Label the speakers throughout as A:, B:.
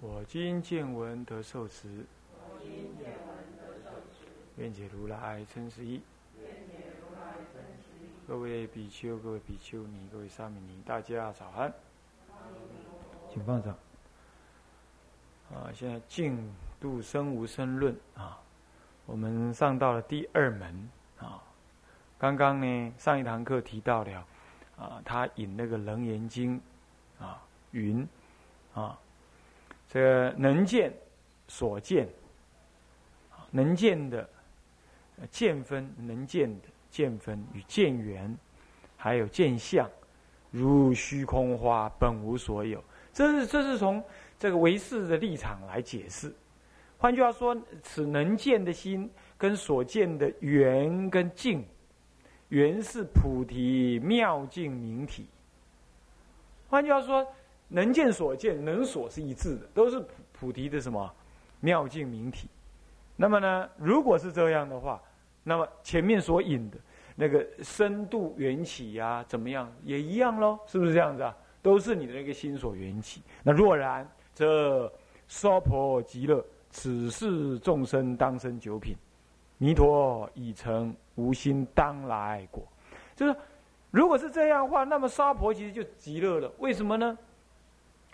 A: 我今见闻得受持，愿解如来真实义。各位比丘、各位比丘尼、各位沙弥尼，大家早安，请放上。啊，现在净度生无生论啊，我们上到了第二门啊。刚刚呢，上一堂课提到了啊，他引那个《楞严经》啊，云啊。这个能见所见，能见的见分，能见的见分与见缘，还有见相，如虚空花，本无所有。这是这是从这个唯识的立场来解释。换句话说，此能见的心跟所见的缘跟境，缘是菩提妙境明体。换句话说。能见所见，能所是一致的，都是菩菩提的什么妙境明体。那么呢，如果是这样的话，那么前面所引的那个深度缘起呀，怎么样也一样喽？是不是这样子啊？都是你的那个心所缘起。那若然，这娑婆极乐，此世众生当生九品，弥陀已成无心当来果。就是如果是这样的话，那么娑婆其实就极乐了。为什么呢？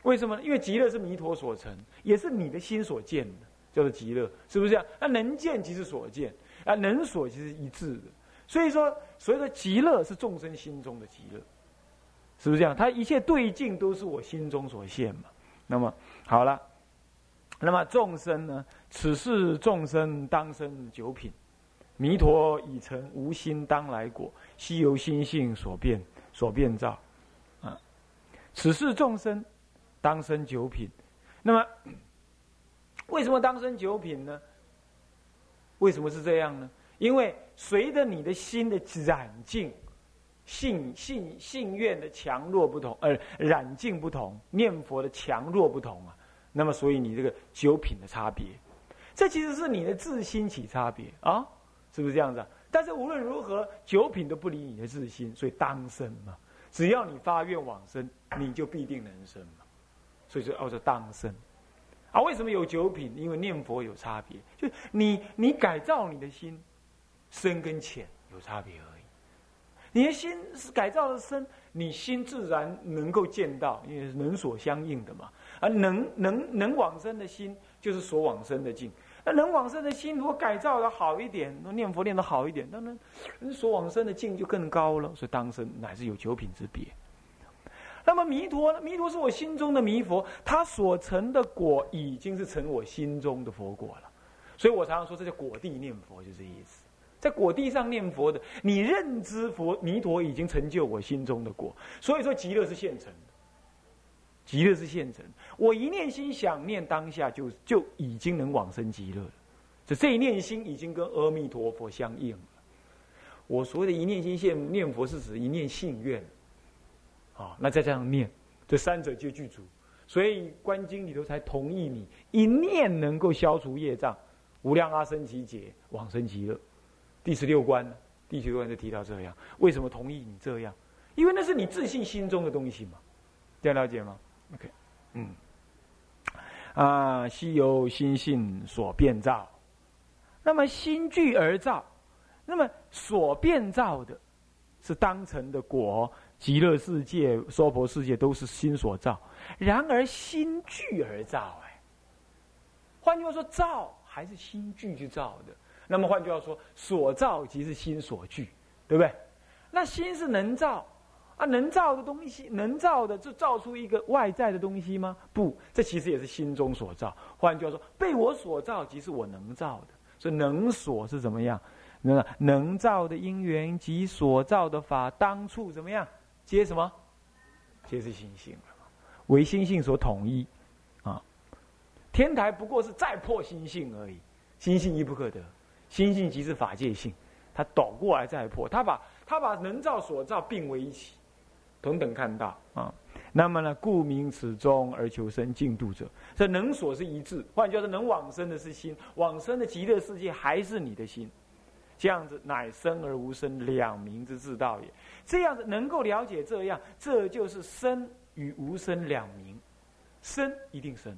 A: 为什么呢？因为极乐是弥陀所成，也是你的心所见的，叫做极乐，是不是这样？那能见即是所见，啊，能所其实一致的。所以说，所以说极乐是众生心中的极乐，是不是这样？它一切对境都是我心中所现嘛。那么好了，那么众生呢？此世众生当生九品，弥陀已成无心当来果，悉由心性所变所变造，啊，此世众生。当生九品，那么 为什么当生九品呢？为什么是这样呢？因为随着你的心的染净、信信信愿的强弱不同，呃，染净不同，念佛的强弱不同啊，那么所以你这个九品的差别，这其实是你的自心起差别啊，是不是这样子？但是无论如何，九品都不离你的自心，所以当生嘛，只要你发愿往生，你就必定能生嘛。所以说，叫做当生，啊，为什么有九品？因为念佛有差别，就你你改造你的心，深跟浅有差别而已。你的心是改造的深，你心自然能够见到，因为能所相应的嘛。而能能能往生的心，就是所往生的境。那能往生的心，如果改造的好一点，那念佛念的好一点，当然所往生的境就更高了。所以当生乃是有九品之别。那么弥陀呢？弥陀是我心中的弥佛，他所成的果已经是成我心中的佛果了。所以我常常说，这叫果地念佛，就这意思。在果地上念佛的，你认知佛弥陀已经成就我心中的果。所以说，极乐是现成的，极乐是现成。我一念心想念当下，就就已经能往生极乐了。这这一念心已经跟阿弥陀佛相应了。我所谓的一念心现念佛，是指一念信愿。啊，那再这样念，这三者皆具足，所以《观经》里头才同意你一念能够消除业障，无量阿僧祇劫往生极乐。第十六关，第十六关就提到这样。为什么同意你这样？因为那是你自信心中的东西嘛，这样了解吗？OK，嗯，啊，悉由心性所变造，那么心具而造，那么所变造的，是当成的果。极乐世界、娑婆世界都是心所造，然而心具而造。哎，换句话说，造还是心具去造的。那么换句话说，所造即是心所具，对不对？那心是能造啊，能造的东西，能造的就造出一个外在的东西吗？不，这其实也是心中所造。换句话说，被我所造即是我能造的。所以能所是怎么样？那能造的因缘及所造的法，当处怎么样？皆什么？皆是心性唯心性所统一，啊，天台不过是再破心性而已，心性亦不可得，心性即是法界性，他倒过来再破，他把他把能造所造并为一起，同等看到啊。那么呢，故名此中而求生净土者，这能所是一致，换句话说，能往生的是心，往生的极乐世界还是你的心，这样子乃生而无生两名之至道也。这样子能够了解这样，这就是生与无生两名，生一定生，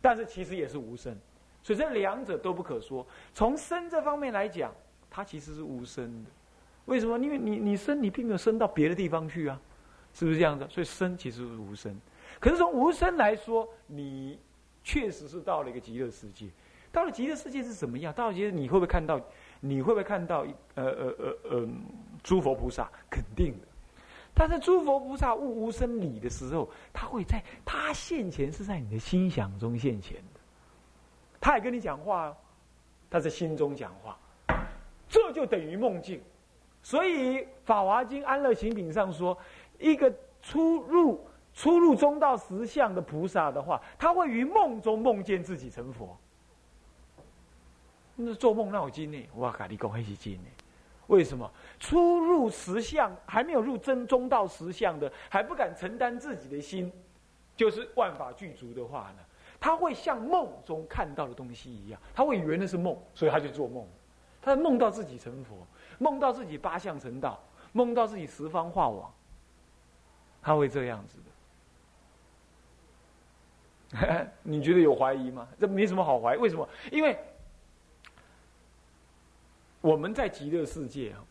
A: 但是其实也是无生，所以这两者都不可说。从生这方面来讲，它其实是无生的。为什么？因为你你生，你并没有生到别的地方去啊。是不是这样的？所以生其实是无生，可是从无生来说，你确实是到了一个极乐世界。到了极乐世界是什么样？到了极乐，你会不会看到？你会不会看到？呃呃呃呃，诸佛菩萨肯定的。但是诸佛菩萨悟无生理的时候，他会在他现前是在你的心想中现前的。他也跟你讲话，他在心中讲话，这就等于梦境。所以《法华经·安乐行品》上说。一个出入出入中道实相的菩萨的话，他会于梦中梦见自己成佛。那做梦闹经呢？哇，咖喱公黑是经呢？为什么出入实相还没有入真中道实相的，还不敢承担自己的心，就是万法具足的话呢？他会像梦中看到的东西一样，他会以为那是梦，所以他就做梦。他梦到自己成佛，梦到自己八相成道，梦到自己十方化网。他会这样子的，你觉得有怀疑吗？这没什么好怀疑。为什么？因为我们在极乐世界啊，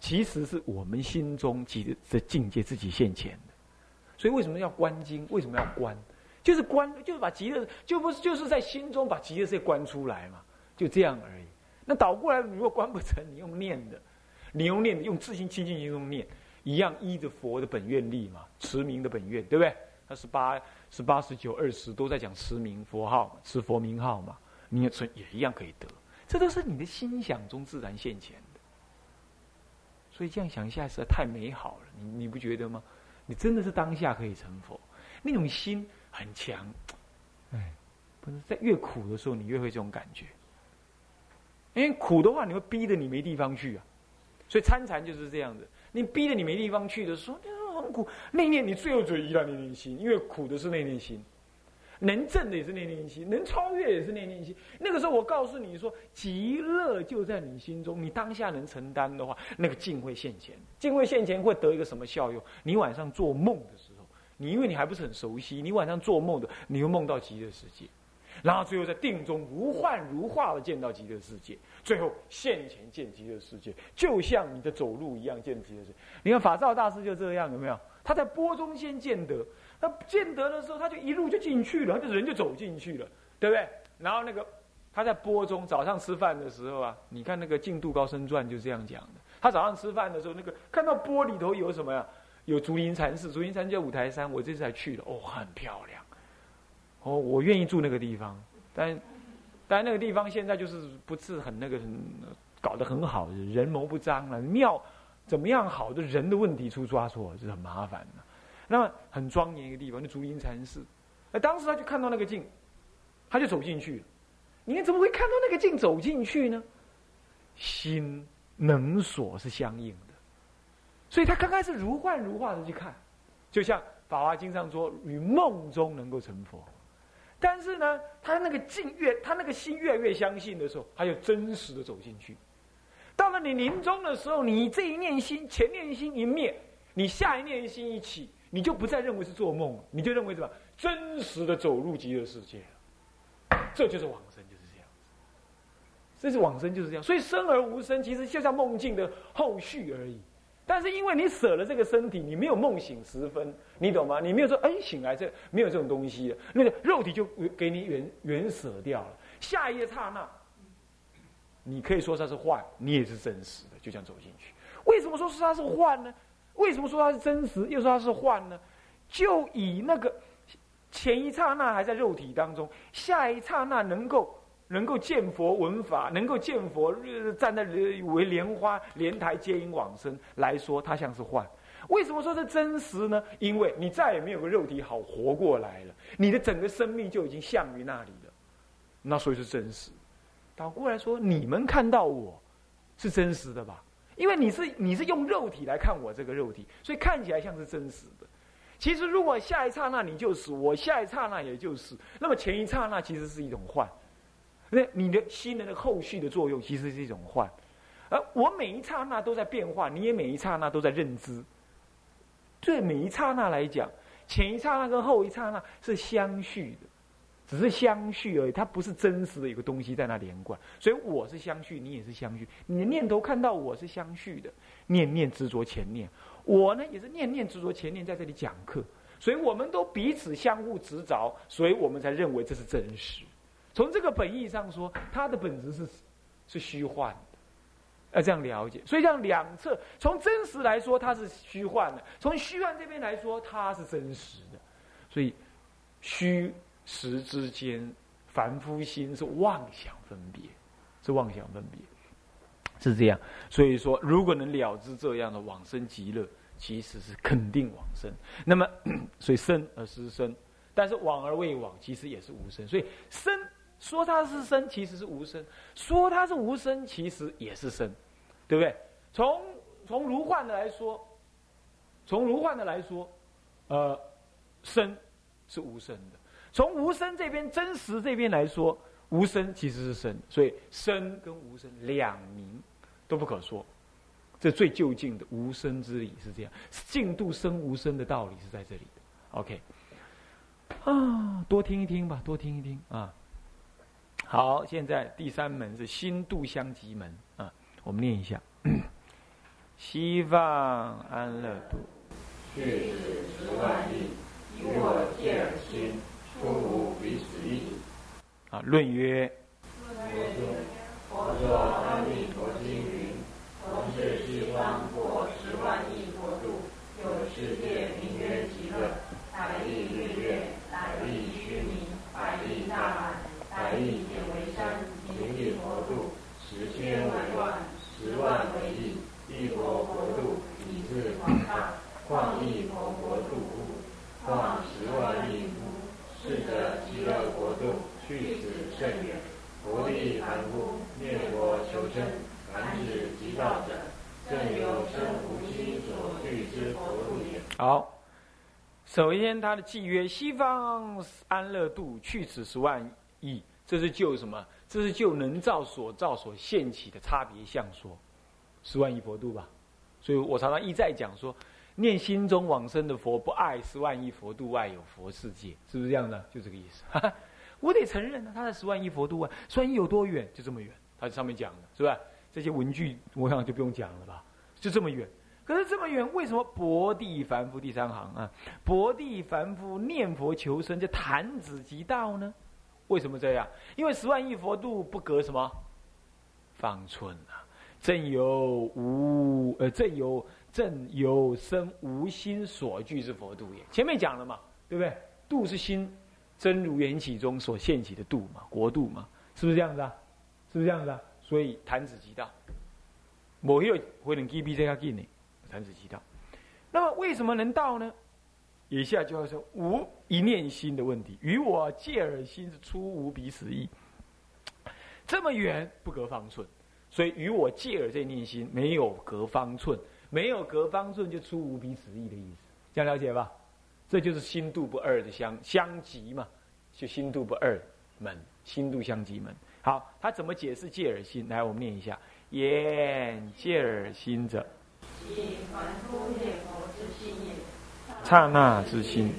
A: 其实是我们心中极的境界自己现前的。所以为什么要观经？为什么要观？就是观，就是把极乐，就不是就是在心中把极乐世界观出来嘛？就这样而已。那倒过来，如果观不成，你用念的，你用念的，用自心清净心中念。一样依着佛的本愿力嘛，持名的本愿，对不对？他十八、十八、十九、二十都在讲持名佛号，持佛名号嘛，你也存也一样可以得。这都是你的心想中自然现前的。所以这样想一下，实在太美好了，你你不觉得吗？你真的是当下可以成佛，那种心很强。哎，不是在越苦的时候，你越会这种感觉。因为苦的话，你会逼得你没地方去啊。所以参禅就是这样子。你逼得你没地方去的时候，你很苦。那念你最有嘴依赖那念心，因为苦的是那念心，能证的也是念念心，能超越也是念念心。那个时候，我告诉你说，极乐就在你心中，你当下能承担的话，那个境会现前。境会现前会得一个什么效用？你晚上做梦的时候，你因为你还不是很熟悉，你晚上做梦的，你会梦到极乐世界。然后最后在定中如幻如化的见到极乐世界，最后现前见极乐世界，就像你的走路一样见极乐世界。你看法照大师就这样，有没有？他在波中先见得，他见得的时候，他就一路就进去了，他就人就走进去了，对不对？然后那个他在波中早上吃饭的时候啊，你看那个《净度高僧传》就这样讲的。他早上吃饭的时候，那个看到波里头有什么呀？有竹林禅寺，竹林禅叫五台山，我这次还去了，哦，很漂亮。哦，我愿意住那个地方，但，但那个地方现在就是不是很那个，搞得很好，人谋不张了。庙怎么样好的人的问题出抓错，是很麻烦的。那么很庄严一个地方，那竹林禅寺，那当时他就看到那个镜，他就走进去了。你看怎么会看到那个镜走进去呢？心能所是相应的，所以他刚开始如幻如化的去看，就像《法华经》上说，与梦中能够成佛。但是呢，他那个境越，他那个心越来越相信的时候，他就真实的走进去。到了你临终的时候，你这一念心，前念心一灭，你下一念心一起，你就不再认为是做梦，你就认为什么？真实的走入极乐世界这就是往生，就是这样。这是往生就是这样，所以生而无生，其实就像梦境的后续而已。但是因为你舍了这个身体，你没有梦醒时分，你懂吗？你没有说哎醒来这没有这种东西的，那个肉体就给你原原舍掉了。下一刹那，你可以说它是幻，你也是真实的，就这样走进去。为什么说是它是幻呢？为什么说它是真实，又说它是幻呢？就以那个前一刹那还在肉体当中，下一刹那能够。能够见佛闻法，能够见佛站在为莲花莲台接引往生来说，它像是幻。为什么说是真实呢？因为你再也没有个肉体好活过来了，你的整个生命就已经向于那里了。那所以是真实。倒过来说，你们看到我是真实的吧？因为你是你是用肉体来看我这个肉体，所以看起来像是真实的。其实如果下一刹那你就是，我下一刹那也就是，那么前一刹那其实是一种幻。那你的心的后续的作用其实是一种幻，而我每一刹那都在变化，你也每一刹那都在认知。对每一刹那来讲，前一刹那跟后一刹那是相续的。只是相续而已，它不是真实的一个东西在那连贯。所以我是相续，你也是相续。你的念头看到我是相续的，念念执着前念，我呢也是念念执着前念在这里讲课。所以我们都彼此相互执着，所以我们才认为这是真实。从这个本意上说，它的本质是是虚幻的，要这样了解。所以这样两侧，从真实来说它是虚幻的，从虚幻这边来说它是真实的。所以虚。时之间，凡夫心是妄想分别，是妄想分别，是这样。所以说，如果能了知这样的往生极乐，其实是肯定往生。那么，所以生而失生，但是往而未往，其实也是无生。所以生说它是生，其实是无生；说它是无生，其实也是生，对不对？从从如幻的来说，从如幻的来说，呃，生是无生的。从无声这边真实这边来说，无声其实是生，所以生跟无声两名都不可说。这最就近的无声之理是这样，净度生无声的道理是在这里的。OK，啊，多听一听吧，多听一听啊。好，现在第三门是心度相即门啊，我们念一下：西方安乐度，
B: 去十万亿，我见心。
A: 啊，论曰：
B: 佛说阿弥陀经云：从是西方过十万亿国度，有世界名曰极乐，百亿日月，百亿须弥，百亿大海，百亿简为山，名亿国度，十千为万，十万为亿，一，佛国度乎？况十万亿？是者极乐国度，去此甚远。佛地凡夫念佛求生，凡指极道者，正有生无心所具之佛度也。
A: 好，首先他的契约：西方安乐度，去此十万亿。这是就什么？这是就能造所造所现起的差别相说，十万亿佛度吧。所以我常常一再讲说。念心中往生的佛，不爱十万亿佛度外有佛世界，是不是这样的？就这个意思。我得承认呢，他在十万亿佛度外，所以有多远？就这么远。他上面讲的是吧？这些文句我想就不用讲了吧？就这么远。可是这么远，为什么薄地凡夫第三行啊？薄地凡夫念佛求生，就弹指即到呢？为什么这样？因为十万亿佛度不隔什么方寸啊？正有无呃，正有。正有生无心所具之佛度也。前面讲了嘛，对不对？度是心真如缘起中所现起的度嘛，国度嘛，是不是这样子啊？是不是这样子啊？所以弹指即到，某一个会能 G B 这个技能，弹指即到。那么为什么能到呢？以下就要说无一念心的问题，与我借耳心是出无彼此意，这么远不隔方寸，所以与我借耳这念心没有隔方寸。没有隔方寸就出无彼此意的意思，这样了解吧？这就是心度不二的相相即嘛，就心度不二门，心度相即门。好，他怎么解释戒耳心？来，我们念一下：言戒耳心者，刹那之心。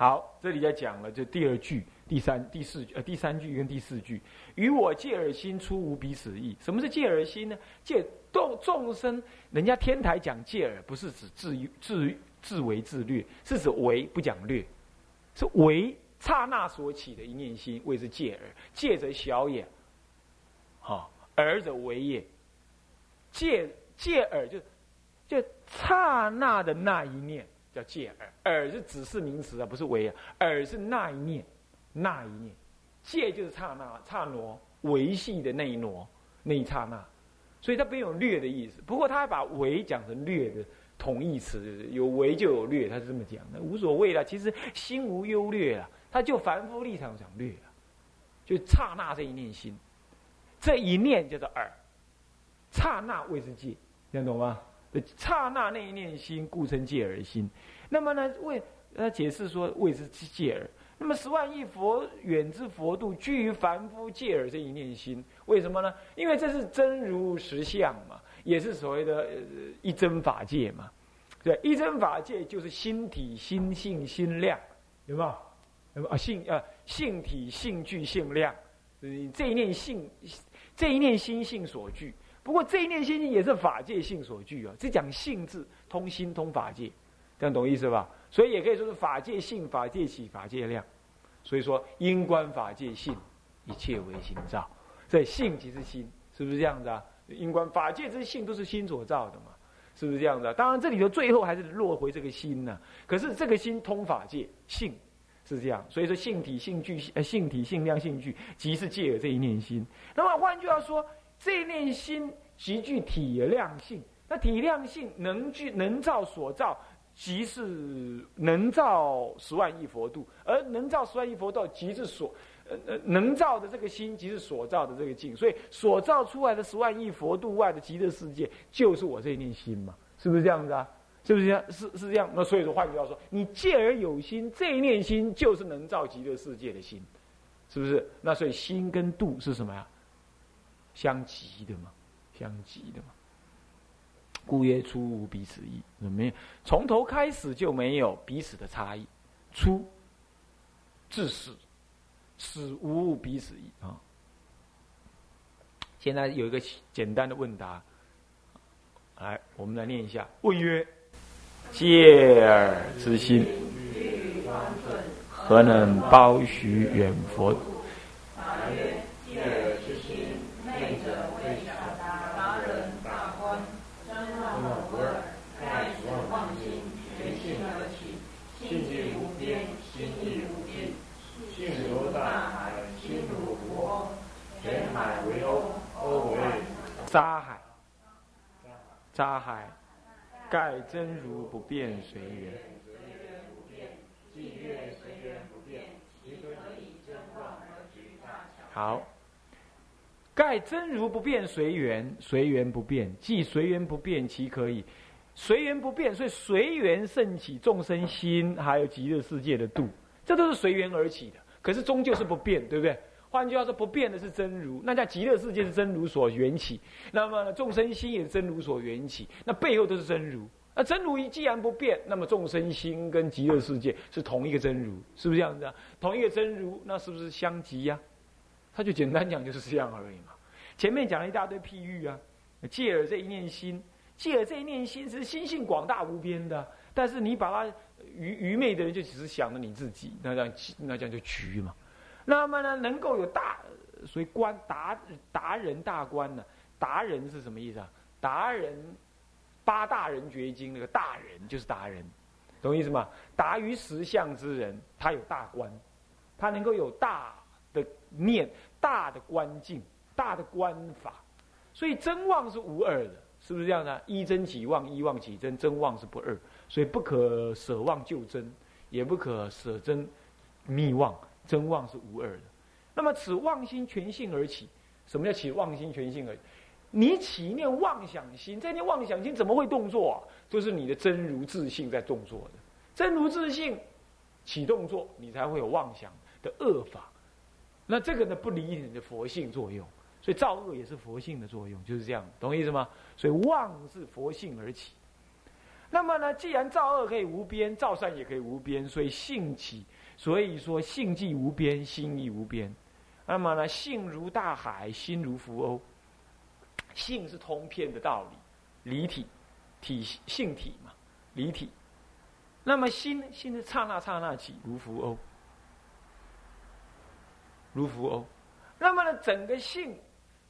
A: 好，这里在讲了，就第二句、第三、第四呃第三句跟第四句，与我借耳心出无彼此意。什么是借耳心呢？借众众生，人家天台讲借耳，不是指自自自为自略，是指为不讲略，是为刹那所起的一念心，谓之借耳。借者小也，哈，耳者为也。借借耳就就刹那的那一念。叫借耳，耳是指示名词啊，不是为啊。耳是那一念，那一念，借就是刹那刹挪维系的那一挪，那一刹那，所以它没有略的意思。不过他还把为讲成略的同义词，有为就有略，他是这么讲的，无所谓了。其实心无优劣了，他就凡夫立场讲略了，就刹那这一念心，这一念叫做耳，刹那谓之戒，听懂吗？刹那那一念心，故称戒而心。那么呢，为他解释说谓之戒耳。那么十万亿佛远之佛度，居于凡夫戒耳这一念心，为什么呢？因为这是真如实相嘛，也是所谓的呃一真法界嘛。对，一真法界就是心体、心性、心量，有没有？有没有啊？性啊，性体、性具、性量，这一念性，这一念心性所具。不过这一念心性也是法界性所具啊，这讲性字通心通法界，这样懂意思吧？所以也可以说是法界性、法界起、法界量。所以说，因观法界性，一切为心造。这性即是心，是不是这样子啊？因观法界之性都是心所造的嘛，是不是这样子啊？当然，这里头最后还是落回这个心呢。可是这个心通法界性是这样，所以说性体性具呃性体性量性具，即是借了这一念心。那么换句话说，这一念心极具体量性，那体量性能具能造所造。即是能造十万亿佛度，而能造十万亿佛度，即是所呃呃能造的这个心，即是所造的这个境。所以所造出来的十万亿佛度外的极乐世界，就是我这一念心嘛，是不是这样子啊？是不是这样？是是这样。那所以说，换句话说，你借而有心，这一念心就是能造极乐世界的心，是不是？那所以心跟度是什么呀？相即的嘛，相即的嘛。故曰：初无彼此异，没有从头开始就没有彼此的差异，初至始，始无彼此异啊。现在有一个简单的问答，来，我们来念一下。问曰：戒耳之心，何能包许远佛？沙海，大海，盖真如不变随缘。好，盖真如不变随缘，随缘不变，即随缘不变，其可以？随缘不变，所以随缘胜起众生心，还有极乐世界的度，这都是随缘而起的。可是终究是不变，对不对？换句话说，不变的是真如，那叫极乐世界是真如所缘起，那么众生心也是真如所缘起，那背后都是真如。那真如既然不变，那么众生心跟极乐世界是同一个真如，是不是这样子啊？同一个真如，那是不是相即呀？他就简单讲就是这样而已嘛。前面讲了一大堆譬喻啊，借了这一念心，借了这一念心是心性广大无边的，但是你把它愚愚昧的人就只是想着你自己，那这样那这样就局嘛。那么呢，能够有大，所以官达达人大官呢？达人是什么意思啊？达人八大人绝经，那个大人就是达人，懂意思吗？达于实相之人，他有大官，他能够有大的念、大的观境、大的观法，所以真妄是无二的，是不是这样的？一真即妄，一妄即真，真妄是不二，所以不可舍妄就真，也不可舍真密妄。真妄是无二的，那么此妄心全性而起。什么叫起妄心全性而？你起念妄想心，这念妄想心怎么会动作啊？都是你的真如自性在动作的。真如自性起动作，你才会有妄想的恶法。那这个呢，不离你的佛性作用，所以造恶也是佛性的作用，就是这样，懂意思吗？所以妄是佛性而起。那么呢，既然造恶可以无边，造善也可以无边，所以性起。所以说，性即无边，心亦无边。那么呢，性如大海，心如浮鸥。性是通篇的道理，离体，体性体嘛，离体。那么心，心是刹那刹那起，如浮鸥，如浮鸥。那么呢，整个性，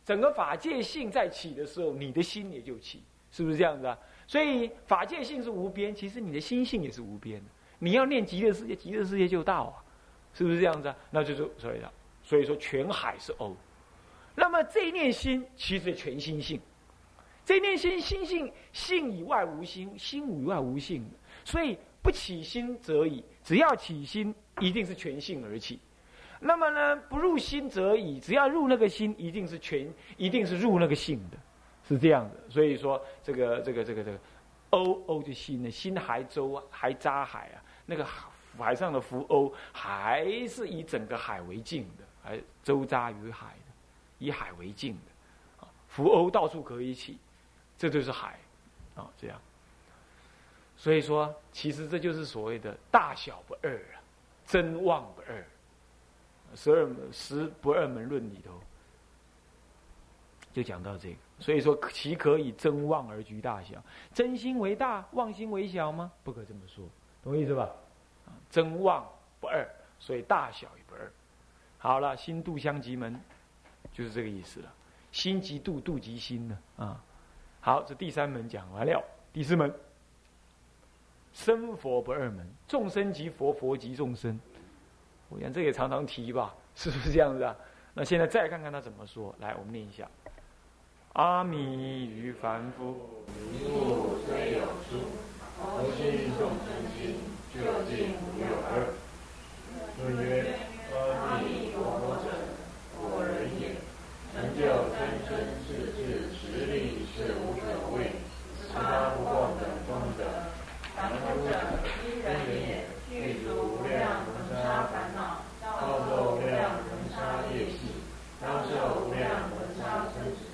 A: 整个法界性在起的时候，你的心也就起，是不是这样子啊？所以法界性是无边，其实你的心性也是无边的。你要念极乐世界，极乐世界就到啊，是不是这样子啊？那就是所以了。所以说全海是欧，那么这一念心其实全心性，这一念心心性性以外无心，心以外无性，所以不起心则已。只要起心，一定是全性而起。那么呢，不入心则已。只要入那个心，一定是全，一定是入那个性的，是这样的。所以说，这个这个这个这个，欧欧的心呢，心还周啊还扎海啊，那个海上的浮欧还是以整个海为镜的，还周扎于海的，以海为镜的，啊，浮欧到处可以起，这就是海，啊，这样。所以说，其实这就是所谓的大小不二啊，真妄不二。十二十不二门论里头就讲到这个，所以说其可以真妄而居大小？真心为大，妄心为小吗？不可这么说，懂意思吧？真妄不二，所以大小也不二。好了，心度相即门，就是这个意思了。心即度，度即心呢？啊，好，这第三门讲完了，第四门，生佛不二门，众生即佛，佛即众生。我想这也常常提吧，是不是这样子啊？那现在再看看他怎么说。来，我们念一下：阿弥于凡夫，
B: 迷悟虽有殊，佛心众生心，究竟无有二。
A: 若曰：
B: 阿弥陀佛者，佛人也。成就真身世智实力是无可谓，十八不共等中者，凡夫者，因人也。具足无量恒沙烦恼，造作无量恒沙业系，当受无量恒沙生死。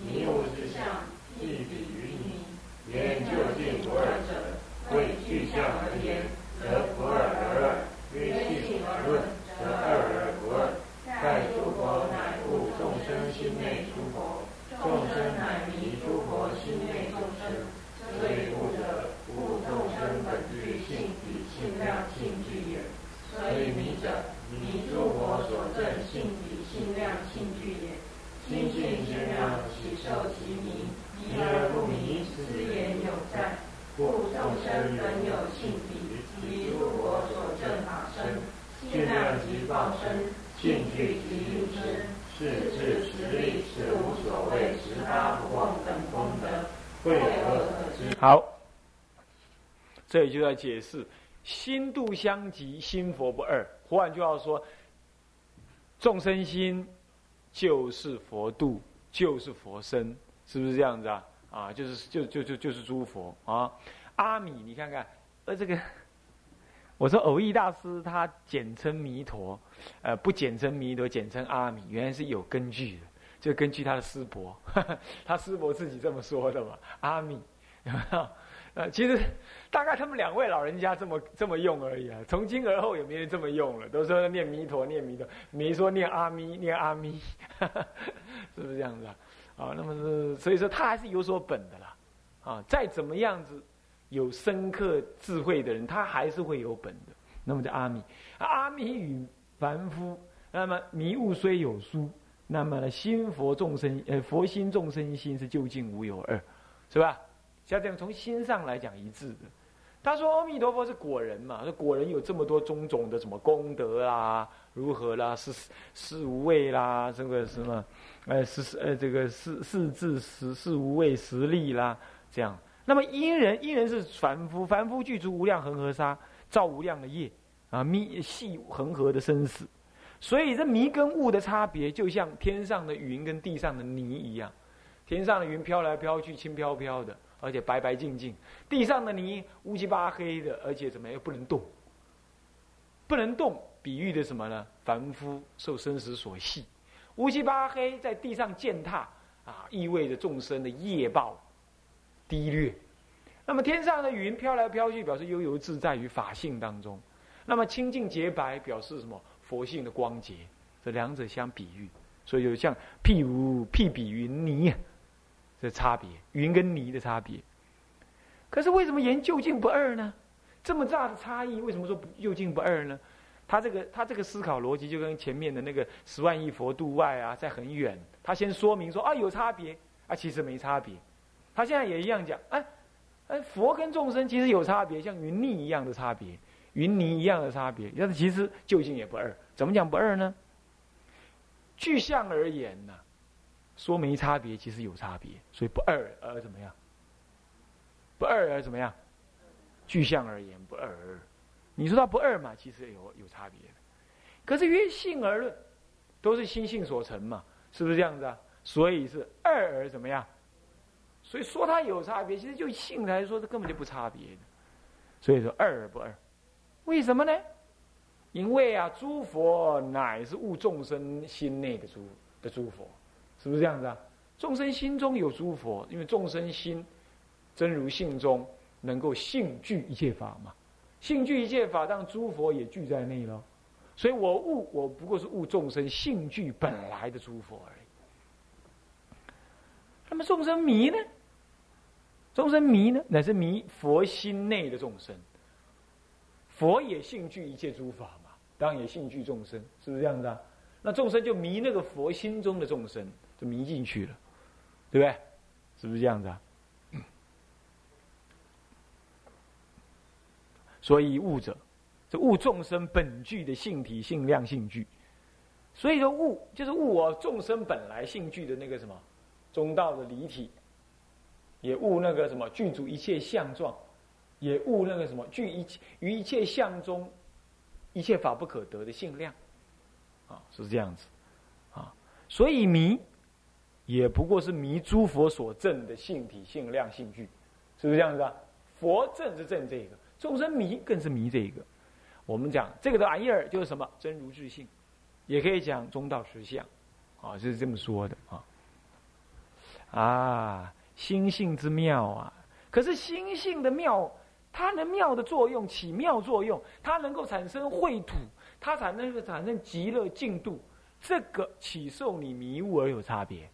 B: 迷悟之相，亦比于迷。言究竟不二者，谓具相而言，则不二而二；约性而论，则二而不二。盖诸佛乃悟众生心内诸佛，众生乃迷诸佛心内生。所以悟者，悟众生本具性。性量性具也，所以迷者，迷诸佛所证性体性量性具也。心性心量，喜受其名。迷而不迷，斯言有在。故众生本有性体，即诸佛所证法身。性量即报身，性具即入身。是智实力，是无所谓十八不共等功德。为何可知？
A: 好，这里就要解释。心度相即，心佛不二。换句话说，众生心就是佛度，就是佛身，是不是这样子啊？啊，就是就就就就是诸佛啊。阿弥，你看看，呃，这个 我说偶益大师他简称弥陀，呃，不简称弥陀，简称阿弥，原来是有根据的，就根据他的师伯，他师伯自己这么说的嘛。阿弥，呃，其实大概他们两位老人家这么这么用而已啊。从今而后也没人这么用了，都说念弥陀，念弥陀，没说念阿弥，念阿弥，是不是这样子啊？啊，那么是所以说他还是有所本的啦。啊，再怎么样子有深刻智慧的人，他还是会有本的。那么叫阿弥，阿弥与凡夫，那么迷悟虽有殊，那么呢心佛众生，呃，佛心众生心是究竟无有二，是吧？像这样从心上来讲一致的，他说阿弥陀佛是果人嘛，说果人有这么多种种的什么功德啦，如何啦，是是无畏啦，这个什么，呃，是呃这个是是智是是无畏实力啦，这样。那么因人因人是凡夫，凡夫具足无量恒河沙，造无量的业啊，迷系恒河的生死。所以这迷跟悟的差别，就像天上的云跟地上的泥一样，天上的云飘来飘去，轻飘飘的。而且白白净净，地上的泥乌漆八黑的，而且怎么又不能动？不能动，比喻的什么呢？凡夫受生死所系，乌漆八黑在地上践踏啊，意味着众生的业报低劣。那么天上的云飘来飘去，表示悠游自在于法性当中。那么清净洁白，表示什么？佛性的光洁。这两者相比喻，所以就像譬如譬比云泥。这差别，云跟泥的差别。可是为什么言究竟不二呢？这么大的差异，为什么说究竟不二呢？他这个他这个思考逻辑就跟前面的那个十万亿佛度外啊，在很远。他先说明说啊有差别啊，其实没差别。他现在也一样讲，哎哎，佛跟众生其实有差别，像云泥一样的差别，云泥一样的差别。但是其实究竟也不二。怎么讲不二呢？具象而言呢？说没差别，其实有差别，所以不二而怎么样？不二而怎么样？具象而言不二而，你说它不二嘛，其实有有差别的。可是约性而论，都是心性所成嘛，是不是这样子啊？所以是二而怎么样？所以说它有差别，其实就性来说，这根本就不差别的。所以说二而不二，为什么呢？因为啊，诸佛乃是悟众生心内的诸的诸佛。是不是这样子啊？众生心中有诸佛，因为众生心真如性中能够性具一切法嘛，性具一切法，当诸佛也具在内了。所以我悟，我不过是悟众生性具本来的诸佛而已。那么众生迷呢？众生迷呢，乃是迷佛心内的众生。佛也性具一切诸法嘛，当然也性具众生，是不是这样子啊？那众生就迷那个佛心中的众生。就迷进去了，对不对？是不是这样子啊？所以悟者，这悟众生本具的性体、性量、性具。所以说悟就是悟我众生本来性具的那个什么中道的离体，也悟那个什么具足一切相状，也悟那个什么具一切于一切相中一切法不可得的性量，啊，是这样子？啊，所以迷。也不过是迷诸佛所证的性体、性量、性具，是不是这样子啊？佛证是证这个，众生迷更是迷这个。我们讲这个的玩意儿就是什么？真如自性，也可以讲中道实相，啊，就是这么说的啊。啊，心性之妙啊！可是心性的妙，它能妙的作用，起妙作用，它能够产生秽土，它才能够产生极乐净度，这个起受你迷雾而有差别。